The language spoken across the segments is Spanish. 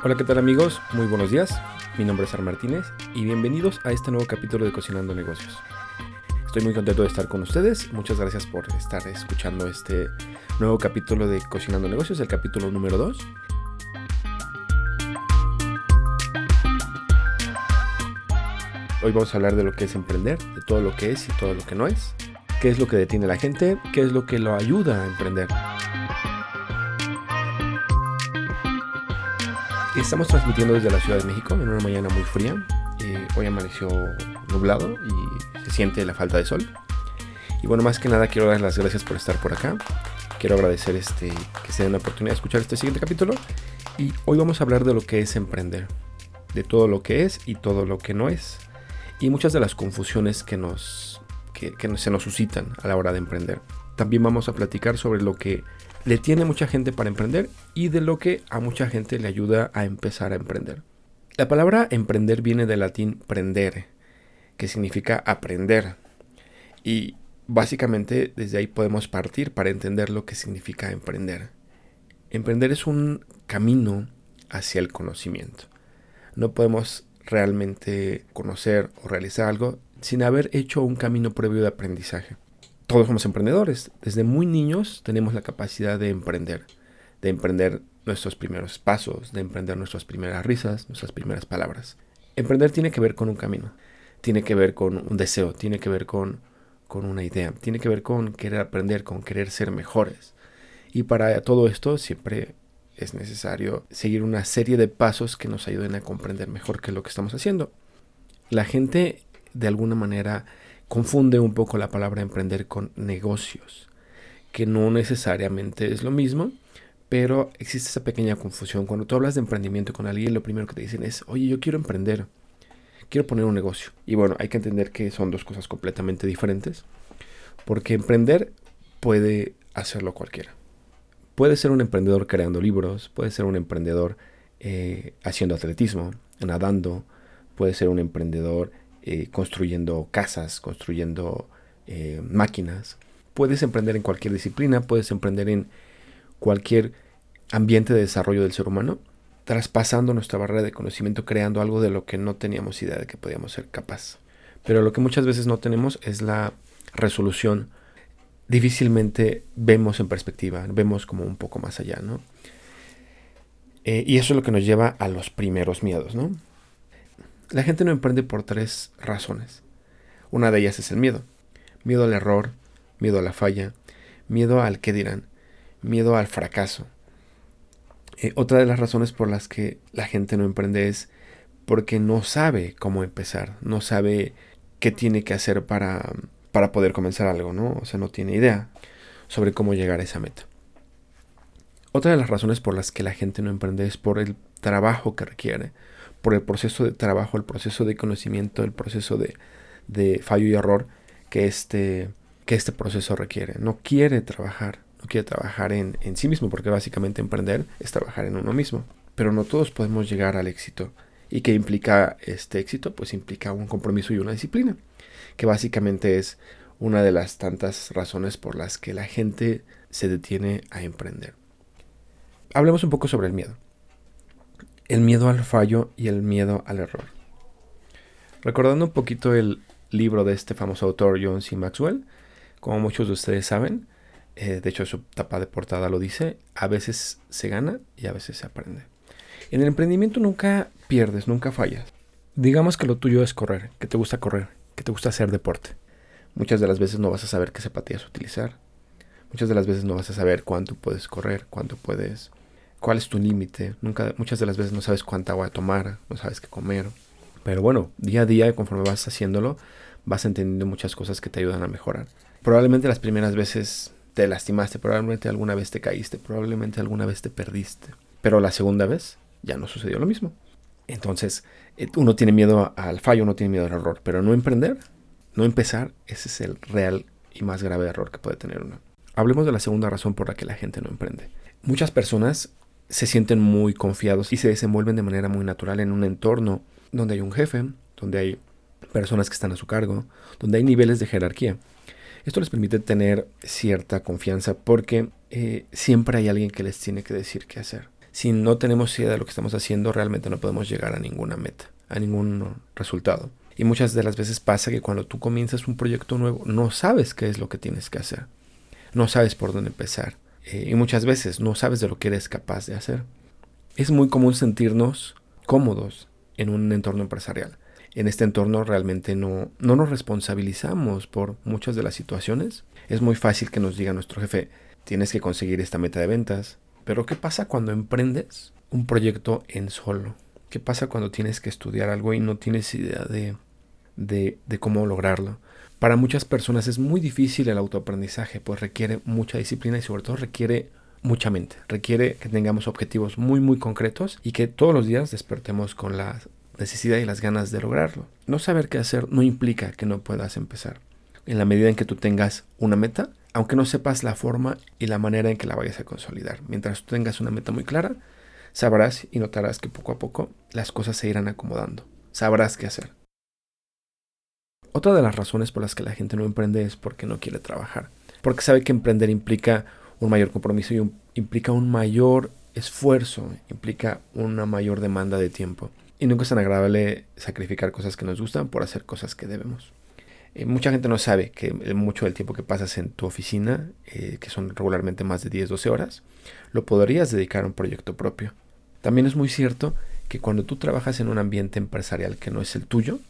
Hola, ¿qué tal amigos? Muy buenos días. Mi nombre es Ar Martínez y bienvenidos a este nuevo capítulo de Cocinando Negocios. Estoy muy contento de estar con ustedes. Muchas gracias por estar escuchando este nuevo capítulo de Cocinando Negocios, el capítulo número 2. Hoy vamos a hablar de lo que es emprender, de todo lo que es y todo lo que no es. ¿Qué es lo que detiene a la gente? ¿Qué es lo que lo ayuda a emprender? Estamos transmitiendo desde la Ciudad de México en una mañana muy fría. Eh, hoy amaneció nublado y se siente la falta de sol. Y bueno, más que nada quiero dar las gracias por estar por acá. Quiero agradecer este, que se den la oportunidad de escuchar este siguiente capítulo. Y hoy vamos a hablar de lo que es emprender. De todo lo que es y todo lo que no es. Y muchas de las confusiones que, nos, que se nos suscitan a la hora de emprender. También vamos a platicar sobre lo que le tiene mucha gente para emprender y de lo que a mucha gente le ayuda a empezar a emprender. La palabra emprender viene del latín prendere, que significa aprender. Y básicamente desde ahí podemos partir para entender lo que significa emprender. Emprender es un camino hacia el conocimiento. No podemos realmente conocer o realizar algo sin haber hecho un camino previo de aprendizaje todos somos emprendedores. Desde muy niños tenemos la capacidad de emprender, de emprender nuestros primeros pasos, de emprender nuestras primeras risas, nuestras primeras palabras. Emprender tiene que ver con un camino, tiene que ver con un deseo, tiene que ver con, con una idea, tiene que ver con querer aprender, con querer ser mejores. Y para todo esto siempre es necesario seguir una serie de pasos que nos ayuden a comprender mejor qué es lo que estamos haciendo. La gente de alguna manera confunde un poco la palabra emprender con negocios, que no necesariamente es lo mismo, pero existe esa pequeña confusión. Cuando tú hablas de emprendimiento con alguien, lo primero que te dicen es, oye, yo quiero emprender, quiero poner un negocio. Y bueno, hay que entender que son dos cosas completamente diferentes, porque emprender puede hacerlo cualquiera. Puede ser un emprendedor creando libros, puede ser un emprendedor eh, haciendo atletismo, nadando, puede ser un emprendedor eh, construyendo casas, construyendo eh, máquinas. Puedes emprender en cualquier disciplina, puedes emprender en cualquier ambiente de desarrollo del ser humano, traspasando nuestra barrera de conocimiento, creando algo de lo que no teníamos idea de que podíamos ser capaz. Pero lo que muchas veces no tenemos es la resolución. Difícilmente vemos en perspectiva, vemos como un poco más allá, ¿no? Eh, y eso es lo que nos lleva a los primeros miedos, ¿no? La gente no emprende por tres razones. Una de ellas es el miedo. Miedo al error, miedo a la falla, miedo al qué dirán, miedo al fracaso. Eh, otra de las razones por las que la gente no emprende es porque no sabe cómo empezar, no sabe qué tiene que hacer para, para poder comenzar algo, ¿no? O sea, no tiene idea sobre cómo llegar a esa meta. Otra de las razones por las que la gente no emprende es por el trabajo que requiere, por el proceso de trabajo, el proceso de conocimiento, el proceso de, fallo y error que este, que este proceso requiere. No quiere trabajar, no quiere trabajar en, en sí mismo, porque básicamente emprender es trabajar en uno mismo. Pero no todos podemos llegar al éxito. ¿Y qué implica este éxito? Pues implica un compromiso y una disciplina, que básicamente es una de las tantas razones por las que la gente se detiene a emprender. Hablemos un poco sobre el miedo el miedo al fallo y el miedo al error. Recordando un poquito el libro de este famoso autor John C. Maxwell, como muchos de ustedes saben, eh, de hecho su tapa de portada lo dice, a veces se gana y a veces se aprende. En el emprendimiento nunca pierdes, nunca fallas. Digamos que lo tuyo es correr, que te gusta correr, que te gusta hacer deporte. Muchas de las veces no vas a saber qué zapatillas utilizar. Muchas de las veces no vas a saber cuánto puedes correr, cuánto puedes cuál es tu límite. Nunca, muchas de las veces no sabes cuánta agua tomar, no sabes qué comer. Pero bueno, día a día, conforme vas haciéndolo, vas entendiendo muchas cosas que te ayudan a mejorar. Probablemente las primeras veces te lastimaste, probablemente alguna vez te caíste, probablemente alguna vez te perdiste. Pero la segunda vez ya no sucedió lo mismo. Entonces, eh, uno tiene miedo al fallo, uno tiene miedo al error, pero no emprender, no empezar, ese es el real y más grave error que puede tener uno. Hablemos de la segunda razón por la que la gente no emprende. Muchas personas se sienten muy confiados y se desenvuelven de manera muy natural en un entorno donde hay un jefe, donde hay personas que están a su cargo, donde hay niveles de jerarquía. Esto les permite tener cierta confianza porque eh, siempre hay alguien que les tiene que decir qué hacer. si no tenemos idea de lo que estamos haciendo, realmente no podemos llegar a ninguna meta, a ningún resultado. Y muchas de las veces pasa que cuando tú comienzas un proyecto nuevo, no sabes qué es lo que tienes que hacer. No sabes por dónde empezar. Eh, y muchas veces no sabes de lo que eres capaz de hacer. Es muy común sentirnos cómodos en un entorno empresarial. En este entorno realmente no, no nos responsabilizamos por muchas de las situaciones. Es muy fácil que nos diga nuestro jefe, tienes que conseguir esta meta de ventas, pero ¿qué pasa cuando emprendes un proyecto en solo? ¿Qué pasa cuando tienes que estudiar algo y no tienes idea de, de, cómo lograrlo? Para muchas personas es muy difícil el autoaprendizaje, pues requiere mucha disciplina y sobre todo requiere mucha mente. Requiere que tengamos objetivos muy muy concretos y que todos los días despertemos con la necesidad y las ganas de lograrlo. No saber qué hacer no implica que no puedas empezar. En la medida en que tú tengas una meta, aunque no sepas la forma y la manera en que la vayas a consolidar. Mientras tú tengas una meta muy clara, sabrás y notarás que poco a poco las cosas se irán acomodando. Sabrás qué hacer. Otra de las razones por las que la gente no emprende es porque no quiere trabajar. Porque sabe que emprender implica un mayor compromiso y implica un mayor esfuerzo, implica una mayor demanda de tiempo. Y nunca es tan agradable sacrificar cosas que nos gustan por hacer cosas que debemos. Eh, mucha gente no sabe que mucho del tiempo que pasas en tu oficina, eh, que son regularmente más de 10-12 horas, lo podrías dedicar a un proyecto propio. También es muy cierto que cuando tú trabajas en un ambiente empresarial que no es el tuyo,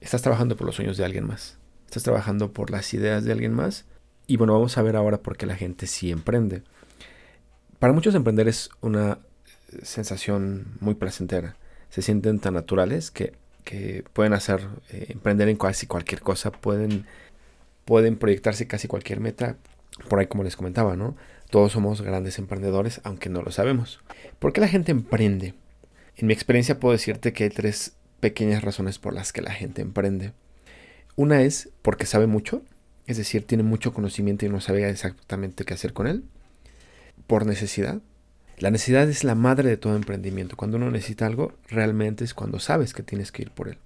estás trabajando por los sueños de alguien más. Estás trabajando por las ideas de alguien más. Y bueno, vamos a ver ahora por qué la gente sí emprende. Para muchos emprender es una sensación muy placentera. Se sienten tan naturales que que pueden hacer, eh, emprender en casi cualquier cosa, pueden, pueden proyectarse casi cualquier meta, por ahí como les comentaba, ¿no? Todos somos grandes emprendedores, aunque no lo sabemos. ¿Por qué la gente emprende? En mi experiencia puedo decirte que hay tres pequeñas razones por las que la gente emprende. Una es porque sabe mucho, es decir, tiene mucho conocimiento y no sabe exactamente qué hacer con él. Por necesidad, la necesidad es la madre de todo emprendimiento. Cuando uno necesita algo, realmente es cuando sabes que tienes que ir por él.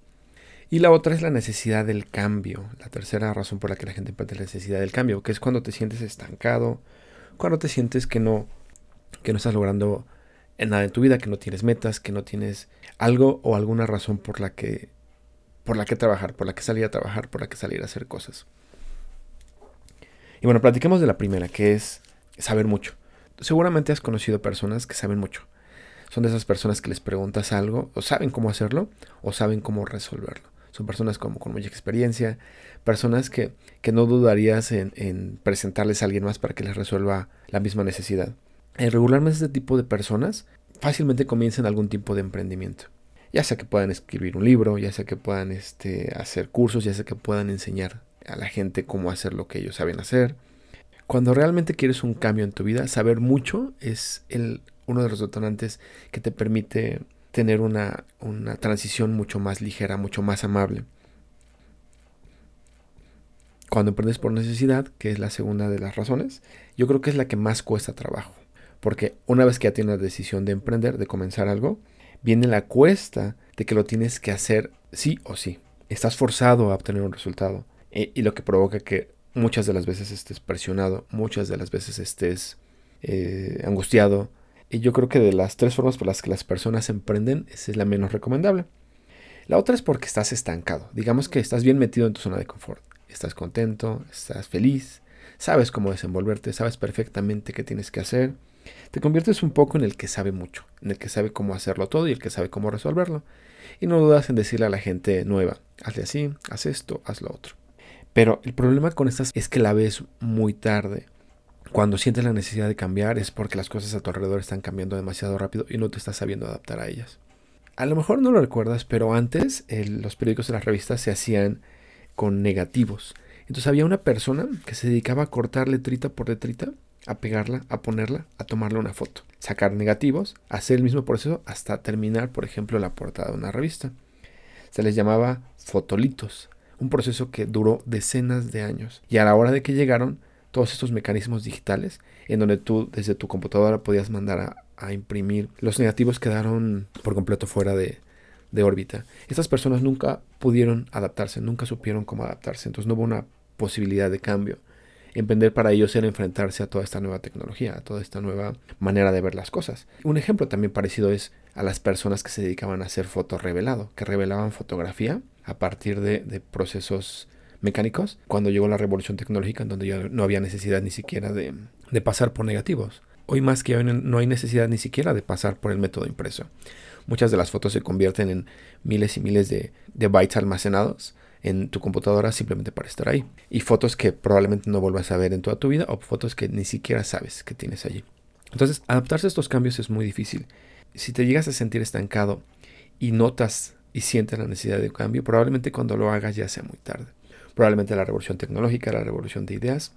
Y la otra es la necesidad del cambio. La tercera razón por la que la gente emprende es la necesidad del cambio, que es cuando te sientes estancado, cuando te sientes que no, que no estás logrando nada en tu vida, que no tienes metas, que no tienes algo o alguna razón por la que por la que trabajar, por la que salir a trabajar, por la que salir a hacer cosas. Y bueno, platiquemos de la primera, que es saber mucho seguramente has conocido personas que saben mucho. Son de esas personas que les preguntas algo, o saben cómo hacerlo, o saben cómo resolverlo. Son personas como con mucha experiencia, personas que, no dudarías en, presentarles a alguien más para que les resuelva la misma necesidad. Y regularmente este tipo de personas fácilmente comienzan algún tipo de emprendimiento. Ya sea que puedan escribir un libro, ya sea que puedan este, hacer cursos, ya sea que puedan enseñar a la gente cómo hacer lo que ellos saben hacer cuando realmente quieres un cambio en tu vida, saber mucho es el, uno de los detonantes que te permite tener una, una transición mucho más ligera, mucho más amable. Cuando emprendes por necesidad, que es la segunda de las razones, yo creo que es la que más cuesta trabajo. Porque una vez que ya tienes la decisión de emprender, de comenzar algo, viene la cuesta de que lo tienes que hacer sí o sí. Estás forzado a obtener un resultado. Eh, y lo que provoca que muchas de las veces estés presionado, muchas de las veces estés eh, angustiado. Y yo creo que de las tres formas por las que las personas emprenden, esa es la menos recomendable. La otra es porque estás estancado. Digamos que estás bien metido en tu zona de confort. Estás contento, estás feliz, sabes cómo desenvolverte, sabes perfectamente qué tienes que hacer. Te conviertes un poco en el que sabe mucho, en el que sabe cómo hacerlo todo y el que sabe cómo resolverlo. Y no dudas en decirle a la gente nueva, hazle así, haz esto, haz lo otro. Pero el problema con estas es que la ves muy tarde. Cuando sientes la necesidad de cambiar es porque las cosas a tu alrededor están cambiando demasiado rápido y no te estás sabiendo adaptar a ellas. A lo mejor no lo recuerdas, pero antes los periódicos de las revistas se hacían con negativos. Entonces había una persona que se dedicaba a cortar letrita por letrita, a pegarla, a ponerla, a tomarle una foto, sacar negativos, hacer el mismo proceso hasta terminar, por ejemplo, la portada de una revista. Se les llamaba fotolitos un proceso que duró decenas de años. Y a la hora de que llegaron todos estos mecanismos digitales, en donde tú desde tu computadora podías mandar a, imprimir, los negativos quedaron por completo fuera de, de órbita. Estas personas nunca pudieron adaptarse, nunca supieron cómo adaptarse, entonces no hubo una posibilidad de cambio. Emprender para ellos era enfrentarse a toda esta nueva tecnología, a toda esta nueva manera de ver las cosas. Un ejemplo también parecido es a las personas que se dedicaban a hacer foto revelado, que revelaban fotografía a partir de, procesos mecánicos, cuando llegó la revolución tecnológica en donde ya no había necesidad ni siquiera de, pasar por negativos. Hoy más que hoy no hay necesidad ni siquiera de pasar por el método impreso. Muchas de las fotos se convierten en miles y miles de, de bytes almacenados en tu computadora simplemente para estar ahí. Y fotos que probablemente no vuelvas a ver en toda tu vida o fotos que ni siquiera sabes que tienes allí. Entonces, adaptarse a estos cambios es muy difícil. Si te llegas a sentir estancado y notas y sientes la necesidad de cambio, probablemente cuando lo hagas ya sea muy tarde. Probablemente la revolución tecnológica, la revolución de ideas,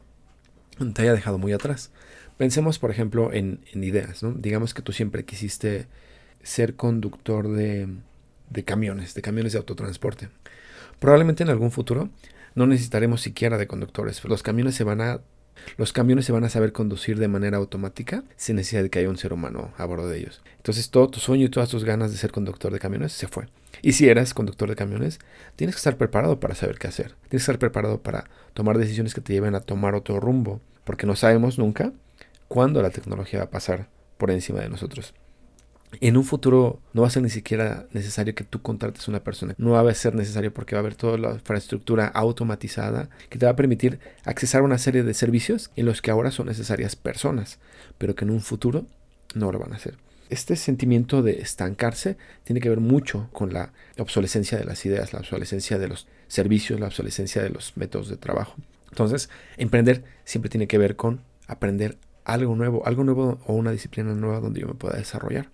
te haya dejado muy atrás. Pensemos, por ejemplo, en, ideas. Digamos que tú siempre quisiste ser conductor de, de camiones, de camiones de autotransporte. Probablemente en algún futuro no necesitaremos siquiera de conductores. Los camiones se van a los camiones se van a saber conducir de manera automática sin necesidad de que haya un ser humano a bordo de ellos. Entonces todo tu sueño y todas tus ganas de ser conductor de camiones se fue. Y si eres conductor de camiones, tienes que estar preparado para saber qué hacer. Tienes que estar preparado para tomar decisiones que te lleven a tomar otro rumbo. Porque no sabemos nunca cuándo la tecnología va a pasar por encima de nosotros. En un futuro no va a ser ni siquiera necesario que tú contrates una persona. No va a ser necesario porque va a haber toda la infraestructura automatizada que te va a permitir accesar a una serie de servicios en los que ahora son necesarias personas, pero que en un futuro no lo van a hacer. Este sentimiento de estancarse tiene que ver mucho con la obsolescencia de las ideas, la obsolescencia de los servicios, la obsolescencia de los métodos de trabajo. Entonces, emprender siempre tiene que ver con aprender algo nuevo, algo nuevo o una disciplina nueva donde yo me pueda desarrollar.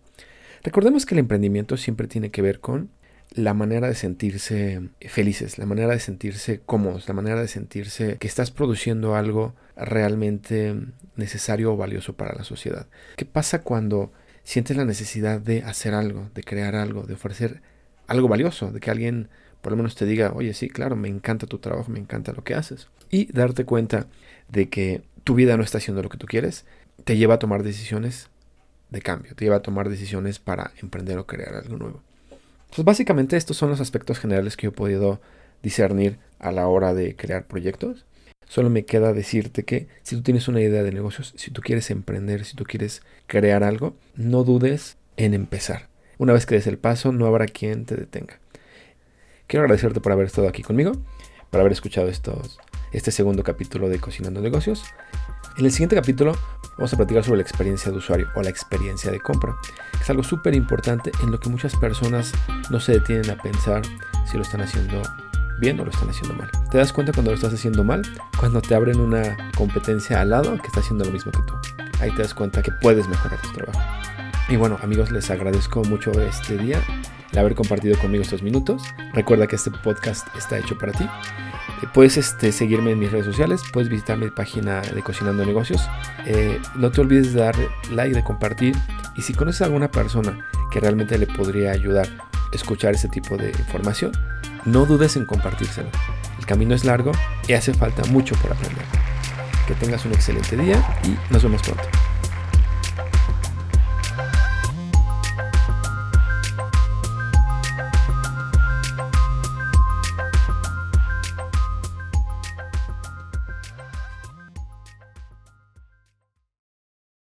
Recordemos que el emprendimiento siempre tiene que ver con la manera de sentirse felices, la manera de sentirse cómodos, la manera de sentirse que estás produciendo algo realmente necesario o valioso para la sociedad. ¿Qué pasa cuando sientes la necesidad de hacer algo, de crear algo, de ofrecer algo valioso, de que alguien por lo menos te diga, oye, sí, claro, me encanta tu trabajo, me encanta lo que haces. Y darte cuenta de que tu vida no está haciendo lo que tú quieres, te lleva a tomar decisiones de cambio, te lleva a tomar decisiones para emprender o crear algo nuevo. Entonces, básicamente estos son los aspectos generales que yo he podido discernir a la hora de crear proyectos. Solo me queda decirte que si tú tienes una idea de negocios, si tú quieres emprender, si tú quieres crear algo, no dudes en empezar. Una vez que des el paso, no habrá quien te detenga. Quiero agradecerte por haber estado aquí conmigo, por haber escuchado estos, este segundo capítulo de Cocinando Negocios. En el siguiente capítulo vamos a platicar sobre la experiencia de usuario o la experiencia de compra. Es algo súper importante en lo que muchas personas no se detienen a pensar si lo están haciendo bien o lo están haciendo mal. ¿Te das cuenta cuando lo estás haciendo mal? Cuando te abren una competencia al lado que está haciendo lo mismo que tú. Ahí te das cuenta que puedes mejorar tu trabajo. Y bueno, amigos, les agradezco mucho este día, el haber compartido conmigo estos minutos. Recuerda que este podcast está hecho para ti puedes este, seguirme en mis redes sociales, puedes visitar mi página de Cocinando Negocios. Eh, no te olvides de dar like, de compartir. Y si conoces a alguna persona que realmente le podría ayudar a escuchar ese tipo de información, no dudes en compartírselo. El camino es largo y hace falta mucho por aprender. Que tengas un excelente día y nos vemos pronto.